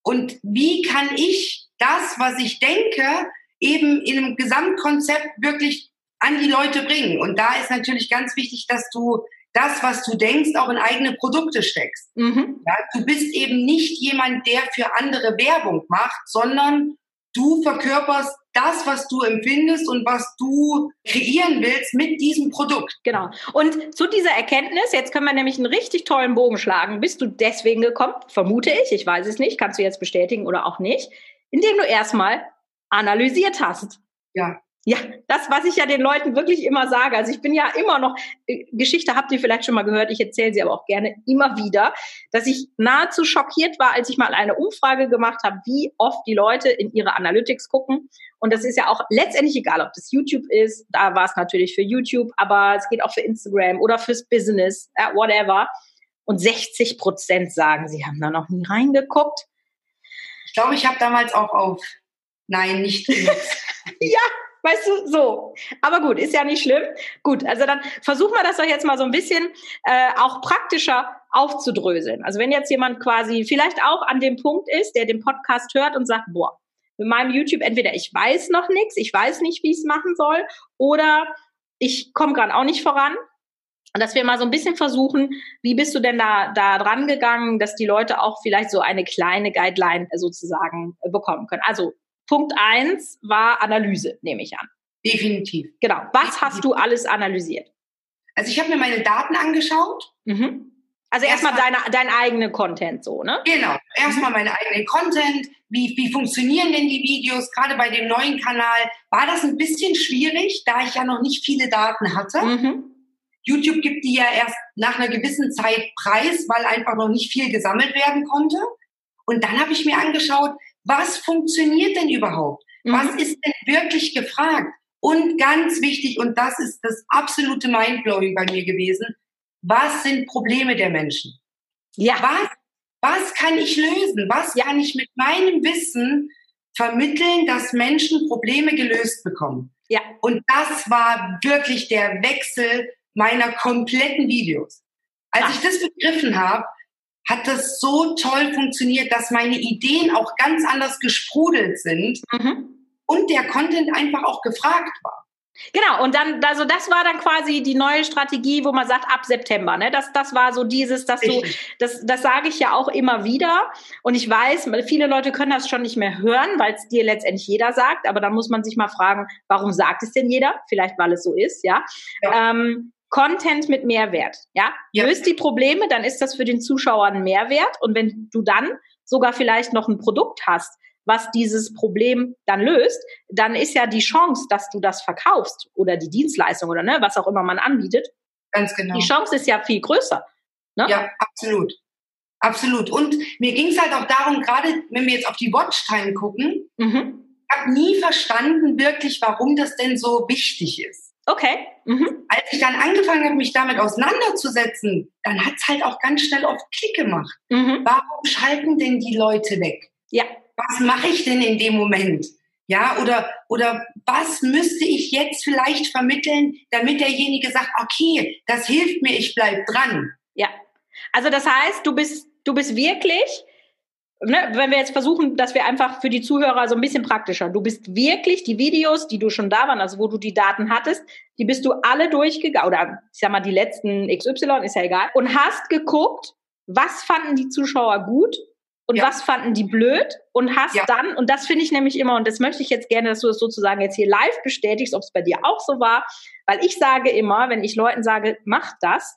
Und wie kann ich das, was ich denke, eben in einem Gesamtkonzept wirklich an die Leute bringen? Und da ist natürlich ganz wichtig, dass du das, was du denkst, auch in eigene Produkte steckst. Mhm. Ja, du bist eben nicht jemand, der für andere Werbung macht, sondern du verkörperst das, was du empfindest und was du kreieren willst mit diesem Produkt. Genau. Und zu dieser Erkenntnis, jetzt können wir nämlich einen richtig tollen Bogen schlagen. Bist du deswegen gekommen? Vermute ich, ich weiß es nicht, kannst du jetzt bestätigen oder auch nicht, indem du erstmal analysiert hast. Ja. Ja, das, was ich ja den Leuten wirklich immer sage. Also ich bin ja immer noch, äh, Geschichte habt ihr vielleicht schon mal gehört, ich erzähle sie aber auch gerne immer wieder, dass ich nahezu schockiert war, als ich mal eine Umfrage gemacht habe, wie oft die Leute in ihre Analytics gucken. Und das ist ja auch letztendlich egal, ob das YouTube ist, da war es natürlich für YouTube, aber es geht auch für Instagram oder fürs Business, whatever. Und 60 Prozent sagen, sie haben da noch nie reingeguckt. Ich glaube, ich habe damals auch auf Nein, nicht [laughs] genutzt. ja, Weißt du, so. Aber gut, ist ja nicht schlimm. Gut, also dann versuchen wir das doch jetzt mal so ein bisschen äh, auch praktischer aufzudröseln. Also wenn jetzt jemand quasi vielleicht auch an dem Punkt ist, der den Podcast hört und sagt, boah, mit meinem YouTube entweder ich weiß noch nichts, ich weiß nicht, wie ich es machen soll, oder ich komme gerade auch nicht voran. Und dass wir mal so ein bisschen versuchen, wie bist du denn da, da dran gegangen, dass die Leute auch vielleicht so eine kleine Guideline sozusagen bekommen können. Also Punkt eins war Analyse, nehme ich an. Definitiv. Genau. Was Definitiv. hast du alles analysiert? Also ich habe mir meine Daten angeschaut. Mhm. Also erstmal erst deine, dein eigene Content so, ne? Genau. Erstmal mhm. meine eigenen Content. Wie, wie funktionieren denn die Videos? Gerade bei dem neuen Kanal war das ein bisschen schwierig, da ich ja noch nicht viele Daten hatte. Mhm. YouTube gibt die ja erst nach einer gewissen Zeit preis, weil einfach noch nicht viel gesammelt werden konnte. Und dann habe ich mir angeschaut, was funktioniert denn überhaupt? Mhm. Was ist denn wirklich gefragt? Und ganz wichtig, und das ist das absolute Mindblowing bei mir gewesen, was sind Probleme der Menschen? Ja. Was, was kann ich lösen? Was ja. kann ich mit meinem Wissen vermitteln, dass Menschen Probleme gelöst bekommen? Ja. Und das war wirklich der Wechsel meiner kompletten Videos. Als Ach. ich das begriffen habe, hat das so toll funktioniert, dass meine Ideen auch ganz anders gesprudelt sind. Mhm. und der Content einfach auch gefragt war. Genau, und dann, also das war dann quasi die neue Strategie, wo man sagt, ab September, ne? Das, das war so dieses, dass du, das, das sage ich ja auch immer wieder. Und ich weiß, viele Leute können das schon nicht mehr hören, weil es dir letztendlich jeder sagt, aber dann muss man sich mal fragen, warum sagt es denn jeder? Vielleicht, weil es so ist, ja. ja. Ähm, Content mit Mehrwert, ja? ja. Löst die Probleme, dann ist das für den Zuschauer ein Mehrwert. Und wenn du dann sogar vielleicht noch ein Produkt hast, was dieses Problem dann löst, dann ist ja die Chance, dass du das verkaufst oder die Dienstleistung oder ne, was auch immer man anbietet. Ganz genau. Die Chance ist ja viel größer. Ne? Ja, absolut. Absolut. Und mir ging es halt auch darum, gerade wenn wir jetzt auf die Watchtime gucken, mhm. ich habe nie verstanden wirklich, warum das denn so wichtig ist. Okay. Mhm. Als ich dann angefangen habe, mich damit auseinanderzusetzen, dann hat es halt auch ganz schnell oft Klick gemacht. Mhm. Warum schalten denn die Leute weg? Ja was mache ich denn in dem Moment? Ja, oder, oder was müsste ich jetzt vielleicht vermitteln, damit derjenige sagt, okay, das hilft mir, ich bleib dran. Ja. Also das heißt, du bist, du bist wirklich, ne, wenn wir jetzt versuchen, dass wir einfach für die Zuhörer so ein bisschen praktischer, du bist wirklich die Videos, die du schon da waren, also wo du die Daten hattest, die bist du alle durchgegangen, oder ich sag mal, die letzten XY, ist ja egal, und hast geguckt, was fanden die Zuschauer gut und ja. was fanden die blöd und hast ja. dann, und das finde ich nämlich immer, und das möchte ich jetzt gerne, dass du das sozusagen jetzt hier live bestätigst, ob es bei dir auch so war, weil ich sage immer, wenn ich Leuten sage, mach das,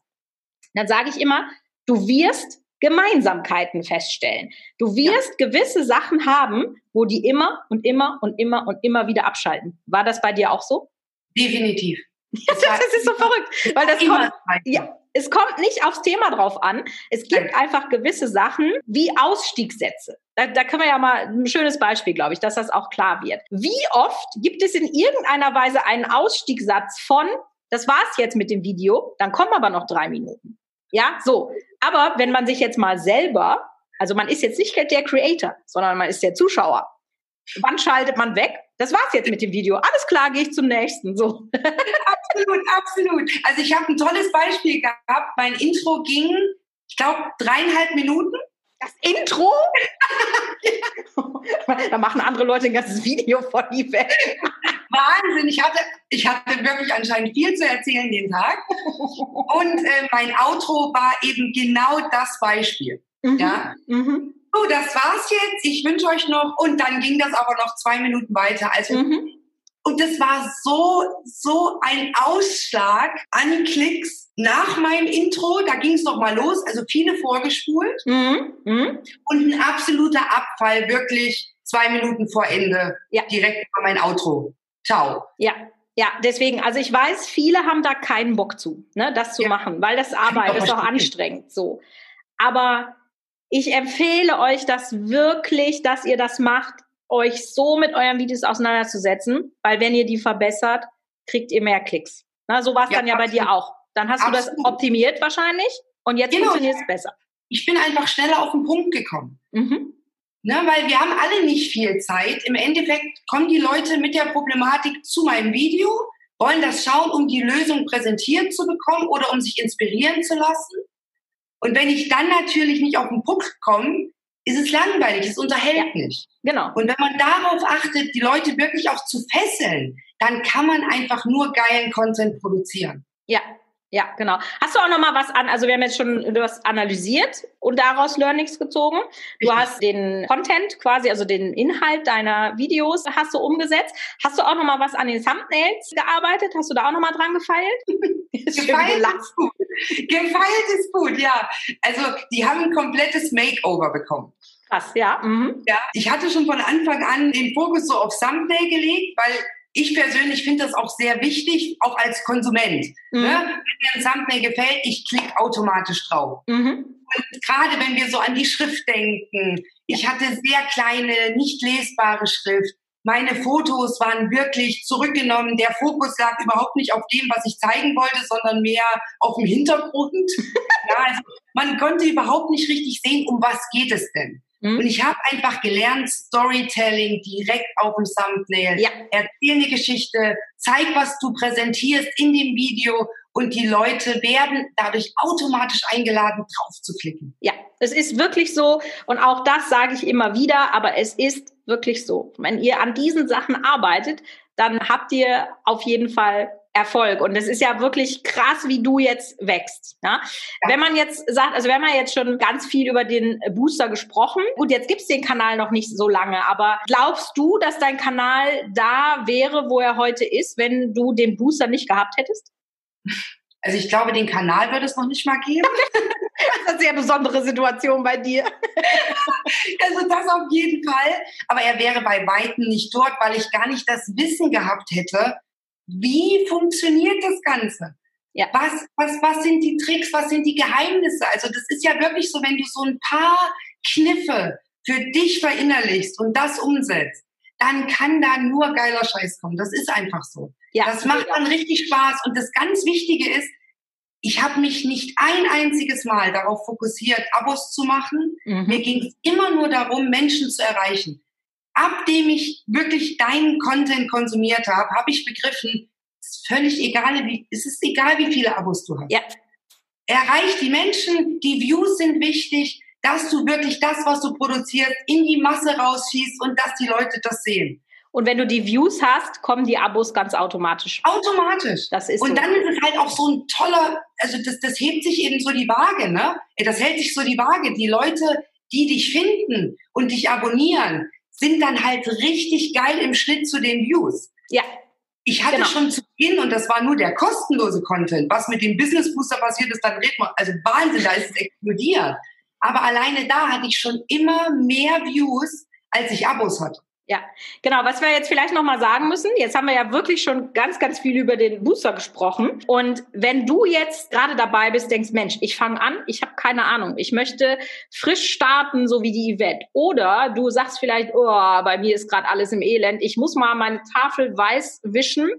dann sage ich immer, du wirst Gemeinsamkeiten feststellen. Du wirst ja. gewisse Sachen haben, wo die immer und immer und immer und immer wieder abschalten. War das bei dir auch so? Definitiv. [laughs] Das, das ist so verrückt, weil das kommt, ja, es kommt nicht aufs Thema drauf an. Es gibt einfach gewisse Sachen wie Ausstiegssätze. Da, da können wir ja mal ein schönes Beispiel, glaube ich, dass das auch klar wird. Wie oft gibt es in irgendeiner Weise einen Ausstiegssatz von, das war's jetzt mit dem Video, dann kommen aber noch drei Minuten. Ja, so. Aber wenn man sich jetzt mal selber, also man ist jetzt nicht der Creator, sondern man ist der Zuschauer. Wann schaltet man weg? Das war's jetzt mit dem Video. Alles klar, gehe ich zum nächsten. So. [laughs] absolut, absolut. Also ich habe ein tolles Beispiel gehabt. Mein Intro ging, ich glaube, dreieinhalb Minuten. Das Intro? [laughs] da machen andere Leute ein ganzes Video von die Welt. Wahnsinn. Ich hatte, ich hatte wirklich anscheinend viel zu erzählen den Tag. Und äh, mein Outro war eben genau das Beispiel. Mhm. Ja. Mhm so, das war's jetzt, ich wünsche euch noch, und dann ging das aber noch zwei Minuten weiter. Also, mhm. Und das war so, so ein Ausschlag an Klicks nach meinem Intro. Da ging es noch mal los, also viele vorgespult. Mhm. Mhm. Und ein absoluter Abfall, wirklich zwei Minuten vor Ende. Ja. Direkt vor mein Outro. Ciao. Ja, ja, deswegen, also ich weiß, viele haben da keinen Bock zu, ne, das zu ja. machen, weil das Arbeit ist auch anstrengend so. Aber ich empfehle euch das wirklich, dass ihr das macht, euch so mit euren Videos auseinanderzusetzen, weil wenn ihr die verbessert, kriegt ihr mehr Klicks. Na, so war es ja, dann ja absolut. bei dir auch. Dann hast absolut. du das optimiert wahrscheinlich und jetzt genau. funktioniert es besser. Ich bin einfach schneller auf den Punkt gekommen. Mhm. Ne, weil wir haben alle nicht viel Zeit. Im Endeffekt kommen die Leute mit der Problematik zu meinem Video, wollen das schauen, um die Lösung präsentiert zu bekommen oder um sich inspirieren zu lassen. Und wenn ich dann natürlich nicht auf den Punkt komme, ist es langweilig, es unterhält ja, nicht. Genau. Und wenn man darauf achtet, die Leute wirklich auch zu fesseln, dann kann man einfach nur geilen Content produzieren. Ja, ja, genau. Hast du auch noch mal was an? Also wir haben jetzt schon, du hast analysiert und daraus Learnings gezogen. Du hast den Content quasi, also den Inhalt deiner Videos hast du umgesetzt. Hast du auch noch mal was an den Thumbnails gearbeitet? Hast du da auch noch mal dran gefeilt? [laughs] gefeilt ist gut. Gefeilt ist gut, ja. Also die haben ein komplettes Makeover bekommen. Krass, ja. Mhm. Ja, ich hatte schon von Anfang an den Fokus so auf Thumbnail gelegt, weil ich persönlich finde das auch sehr wichtig, auch als Konsument. Mhm. Ne? Wenn mir ein Thumbnail gefällt, ich klicke automatisch drauf. Mhm. Und gerade wenn wir so an die Schrift denken, ich hatte sehr kleine, nicht lesbare Schrift. Meine Fotos waren wirklich zurückgenommen. Der Fokus lag überhaupt nicht auf dem, was ich zeigen wollte, sondern mehr auf dem Hintergrund. [laughs] ja, also man konnte überhaupt nicht richtig sehen, um was geht es denn. Mhm. Und ich habe einfach gelernt, Storytelling direkt auf dem Thumbnail. Ja. Erzähl eine Geschichte, zeig, was du präsentierst in dem Video und die Leute werden dadurch automatisch eingeladen, drauf zu klicken. Ja, es ist wirklich so und auch das sage ich immer wieder, aber es ist wirklich so. Wenn ihr an diesen Sachen arbeitet, dann habt ihr auf jeden Fall Erfolg. Und es ist ja wirklich krass, wie du jetzt wächst. Ja? ja? Wenn man jetzt sagt, also wir haben ja jetzt schon ganz viel über den Booster gesprochen. Gut, jetzt gibt's den Kanal noch nicht so lange, aber glaubst du, dass dein Kanal da wäre, wo er heute ist, wenn du den Booster nicht gehabt hättest? Also ich glaube, den Kanal würde es noch nicht mal geben. [laughs] das ist eine sehr besondere Situation bei dir. also das auf jeden Fall. Aber er wäre bei Weitem nicht dort, weil ich gar nicht das Wissen gehabt hätte, wie funktioniert das Ganze? Ja. Was, was, was sind die Tricks, was sind die Geheimnisse? Also das ist ja wirklich so, wenn du so ein paar Kniffe für dich verinnerlichst und das umsetzt, dann kann da nur geiler Scheiß kommen. Das ist einfach so. Ja, das macht dann richtig Spaß. Und das ganz Wichtige ist, ich habe mich nicht ein einziges Mal darauf fokussiert, Abos zu machen. Mhm. Mir ging es immer nur darum, Menschen zu erreichen ab dem ich wirklich deinen Content konsumiert habe, habe ich begriffen, es ist völlig egal, wie, es ist egal, wie viele Abos du hast. Ja. Erreich die Menschen, die Views sind wichtig, dass du wirklich das, was du produzierst, in die Masse rausschießt und dass die Leute das sehen. Und wenn du die Views hast, kommen die Abos ganz automatisch. Automatisch. Das ist und so. dann ist es halt auch so ein toller, also das, das hebt sich eben so die Waage, ne? Das hält sich so die Waage. Die Leute, die dich finden und dich abonnieren, sind dann halt richtig geil im Schnitt zu den Views. Ja. Ich hatte genau. schon zu Beginn, und das war nur der kostenlose Content, was mit dem Business Booster passiert ist, dann redet man, also Wahnsinn, da ist es explodiert. Aber alleine da hatte ich schon immer mehr Views, als ich Abos hatte. Ja, genau. Was wir jetzt vielleicht nochmal sagen müssen, jetzt haben wir ja wirklich schon ganz, ganz viel über den Booster gesprochen. Und wenn du jetzt gerade dabei bist, denkst, Mensch, ich fange an, ich habe keine Ahnung, ich möchte frisch starten, so wie die Yvette. Oder du sagst vielleicht, oh, bei mir ist gerade alles im Elend, ich muss mal meine Tafel weiß wischen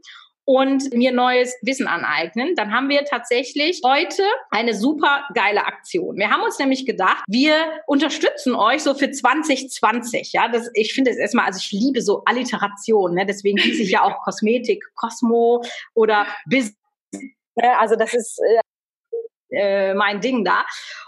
und mir neues Wissen aneignen, dann haben wir tatsächlich heute eine super geile Aktion. Wir haben uns nämlich gedacht, wir unterstützen euch so für 2020. Ja, das, ich finde es erstmal, also ich liebe so Alliteration, ne? deswegen hieß ich ja auch [laughs] Kosmetik, Cosmo oder Business. Also das ist äh, mein Ding da.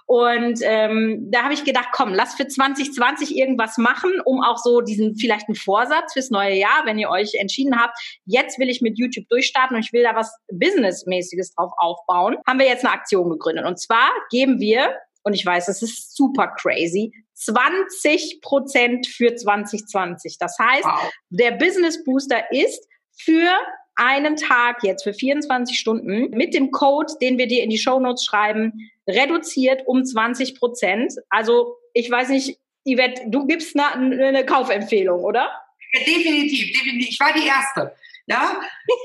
Und ähm, da habe ich gedacht, komm, lass für 2020 irgendwas machen, um auch so diesen vielleicht einen Vorsatz fürs neue Jahr, wenn ihr euch entschieden habt, jetzt will ich mit YouTube durchstarten und ich will da was Businessmäßiges drauf aufbauen, haben wir jetzt eine Aktion gegründet. Und zwar geben wir, und ich weiß, das ist super crazy, 20 Prozent für 2020. Das heißt, wow. der Business Booster ist für einen Tag jetzt für 24 Stunden mit dem Code, den wir dir in die Show Notes schreiben, reduziert um 20 Prozent. Also ich weiß nicht, Yvette, du gibst eine, eine Kaufempfehlung, oder? Ja, definitiv, definitiv. Ich war die Erste. Ja.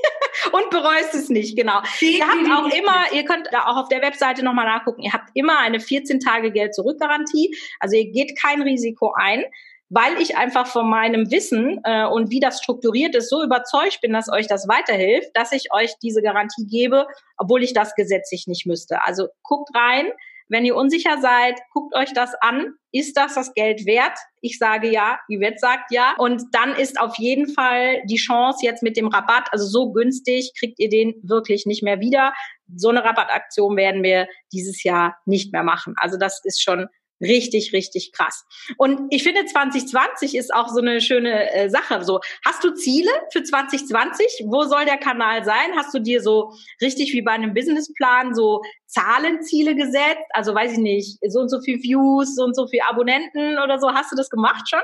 [laughs] und bereust es nicht, genau. Ihr habt auch immer, ihr könnt da auch auf der Webseite nochmal nachgucken, ihr habt immer eine 14 Tage Geld-Zurück-Garantie. Also ihr geht kein Risiko ein weil ich einfach von meinem Wissen äh, und wie das strukturiert ist, so überzeugt bin, dass euch das weiterhilft, dass ich euch diese Garantie gebe, obwohl ich das gesetzlich nicht müsste. Also guckt rein. Wenn ihr unsicher seid, guckt euch das an. Ist das das Geld wert? Ich sage ja, Yvette sagt ja. Und dann ist auf jeden Fall die Chance jetzt mit dem Rabatt, also so günstig, kriegt ihr den wirklich nicht mehr wieder. So eine Rabattaktion werden wir dieses Jahr nicht mehr machen. Also das ist schon richtig, richtig krass. Und ich finde, 2020 ist auch so eine schöne äh, Sache. So, hast du Ziele für 2020? Wo soll der Kanal sein? Hast du dir so richtig wie bei einem Businessplan so Zahlenziele gesetzt? Also weiß ich nicht, so und so viel Views, so und so viel Abonnenten oder so. Hast du das gemacht schon?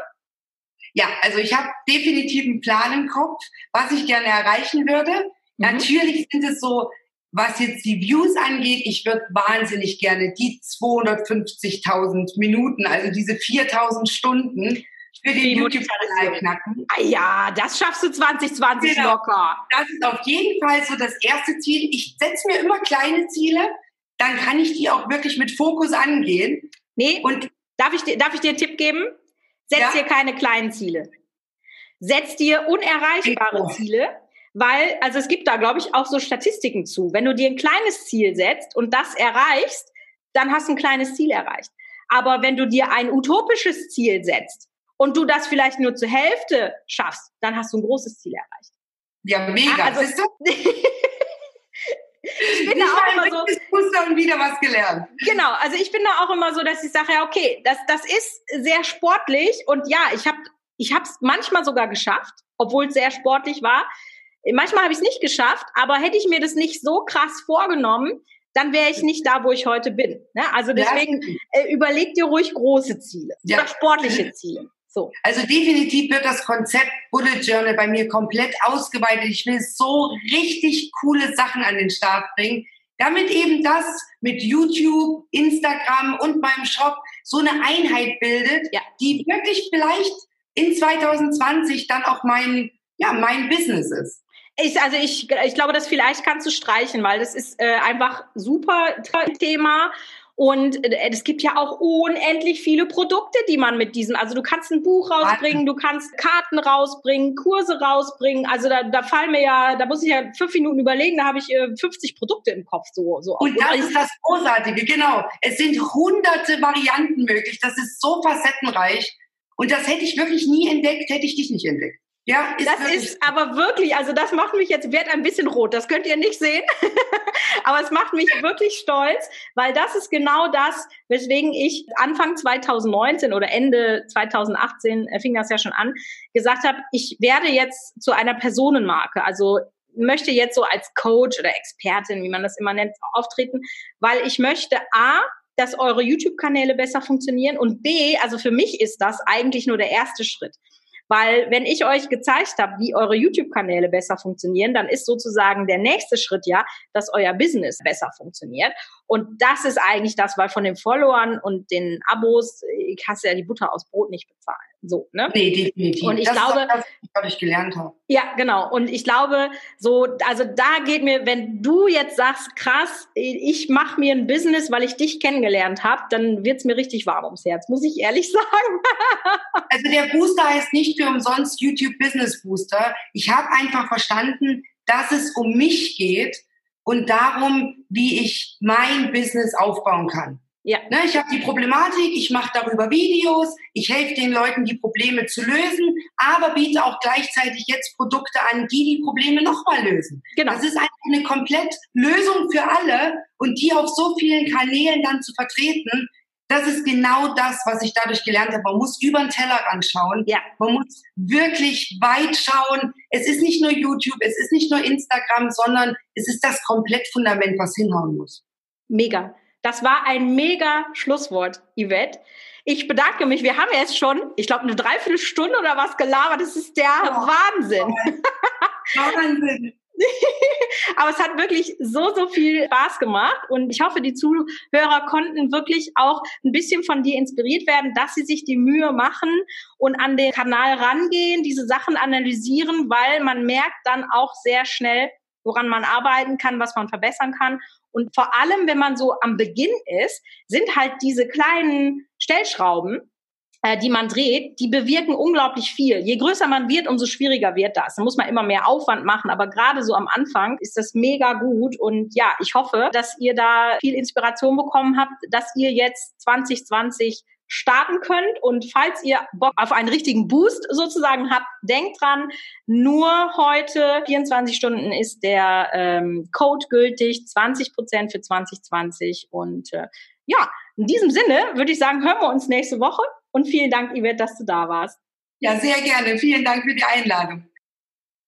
Ja, also ich habe definitiv einen Plan im Kopf, was ich gerne erreichen würde. Mhm. Natürlich sind es so was jetzt die Views angeht, ich würde wahnsinnig gerne die 250.000 Minuten, also diese 4.000 Stunden für den YouTube-Kanal knacken. Ah ja, das schaffst du 2020 genau. locker. Das ist auf jeden Fall so das erste Ziel. Ich setze mir immer kleine Ziele, dann kann ich die auch wirklich mit Fokus angehen. Nee, und darf ich, darf ich dir einen Tipp geben? Setz ja? dir keine kleinen Ziele. Setz dir unerreichbare Ziele weil, also es gibt da, glaube ich, auch so Statistiken zu. Wenn du dir ein kleines Ziel setzt und das erreichst, dann hast du ein kleines Ziel erreicht. Aber wenn du dir ein utopisches Ziel setzt und du das vielleicht nur zur Hälfte schaffst, dann hast du ein großes Ziel erreicht. Ja, mega. Also, Siehst du? [laughs] ich bin da auch immer so. und wieder was gelernt. Genau, also ich bin da auch immer so, dass ich sage, ja, okay, das, das ist sehr sportlich und ja, ich habe ich es manchmal sogar geschafft, obwohl es sehr sportlich war. Manchmal habe ich es nicht geschafft, aber hätte ich mir das nicht so krass vorgenommen, dann wäre ich nicht da, wo ich heute bin. Ne? Also deswegen äh, überleg dir ruhig große Ziele ja. oder sportliche Ziele. So. Also definitiv wird das Konzept Bullet Journal bei mir komplett ausgeweitet. Ich will so richtig coole Sachen an den Start bringen, damit eben das mit YouTube, Instagram und meinem Shop so eine Einheit bildet, ja. die wirklich vielleicht in 2020 dann auch mein, ja, mein Business ist. Ich, also ich, ich glaube, das vielleicht kannst du streichen, weil das ist äh, einfach super Thema und äh, es gibt ja auch unendlich viele Produkte, die man mit diesem, also du kannst ein Buch rausbringen, du kannst Karten rausbringen, Kurse rausbringen. Also da, da fallen mir ja, da muss ich ja fünf Minuten überlegen, da habe ich äh, 50 Produkte im Kopf. So, so und das ist das Großartige, genau. Es sind hunderte Varianten möglich. Das ist so facettenreich. Und das hätte ich wirklich nie entdeckt, hätte ich dich nicht entdeckt. Ja, ist das ist aber wirklich, also das macht mich jetzt, wird ein bisschen rot, das könnt ihr nicht sehen, [laughs] aber es macht mich wirklich stolz, weil das ist genau das, weswegen ich Anfang 2019 oder Ende 2018 äh, fing das ja schon an, gesagt habe, ich werde jetzt zu einer Personenmarke, also möchte jetzt so als Coach oder Expertin, wie man das immer nennt, auftreten, weil ich möchte A, dass eure YouTube-Kanäle besser funktionieren und B, also für mich ist das eigentlich nur der erste Schritt. Weil wenn ich euch gezeigt habe, wie eure YouTube-Kanäle besser funktionieren, dann ist sozusagen der nächste Schritt ja, dass euer Business besser funktioniert. Und das ist eigentlich das, weil von den Followern und den Abos, ich hasse ja die Butter aus Brot nicht bezahlen. So, ne? Nee, definitiv. Und ich das glaube, ist das, was ich gelernt habe. Ja, genau. Und ich glaube, so, also da geht mir, wenn du jetzt sagst, krass, ich mache mir ein Business, weil ich dich kennengelernt habe, dann wird's mir richtig warm ums Herz, muss ich ehrlich [laughs] sagen. also der Booster heißt nicht für umsonst YouTube Business Booster. Ich habe einfach verstanden, dass es um mich geht und darum, wie ich mein Business aufbauen kann. Ja. Ne, ich habe die Problematik, ich mache darüber Videos, ich helfe den Leuten, die Probleme zu lösen, aber biete auch gleichzeitig jetzt Produkte an, die die Probleme nochmal lösen. Genau. Das ist eine komplett Lösung für alle und die auf so vielen Kanälen dann zu vertreten, das ist genau das, was ich dadurch gelernt habe. Man muss über den Tellerrand schauen. Ja. Man muss wirklich weit schauen. Es ist nicht nur YouTube, es ist nicht nur Instagram, sondern es ist das Komplettfundament, was hinhauen muss. Mega. Das war ein mega Schlusswort, Yvette. Ich bedanke mich. Wir haben jetzt schon, ich glaube, eine Dreiviertelstunde oder was gelabert. Das ist der oh, Wahnsinn. Wahnsinn. [laughs] Aber es hat wirklich so, so viel Spaß gemacht und ich hoffe, die Zuhörer konnten wirklich auch ein bisschen von dir inspiriert werden, dass sie sich die Mühe machen und an den Kanal rangehen, diese Sachen analysieren, weil man merkt dann auch sehr schnell, woran man arbeiten kann, was man verbessern kann. Und vor allem, wenn man so am Beginn ist, sind halt diese kleinen Stellschrauben, äh, die man dreht, die bewirken unglaublich viel. Je größer man wird, umso schwieriger wird das. Da muss man immer mehr Aufwand machen, aber gerade so am Anfang ist das mega gut. Und ja, ich hoffe, dass ihr da viel Inspiration bekommen habt, dass ihr jetzt 2020 starten könnt. Und falls ihr Bock auf einen richtigen Boost sozusagen habt, denkt dran, nur heute 24 Stunden ist der ähm, Code gültig, 20 Prozent für 2020. Und äh, ja, in diesem Sinne würde ich sagen, hören wir uns nächste Woche. Und vielen Dank, Yvette, dass du da warst. Ja, sehr gerne. Vielen Dank für die Einladung.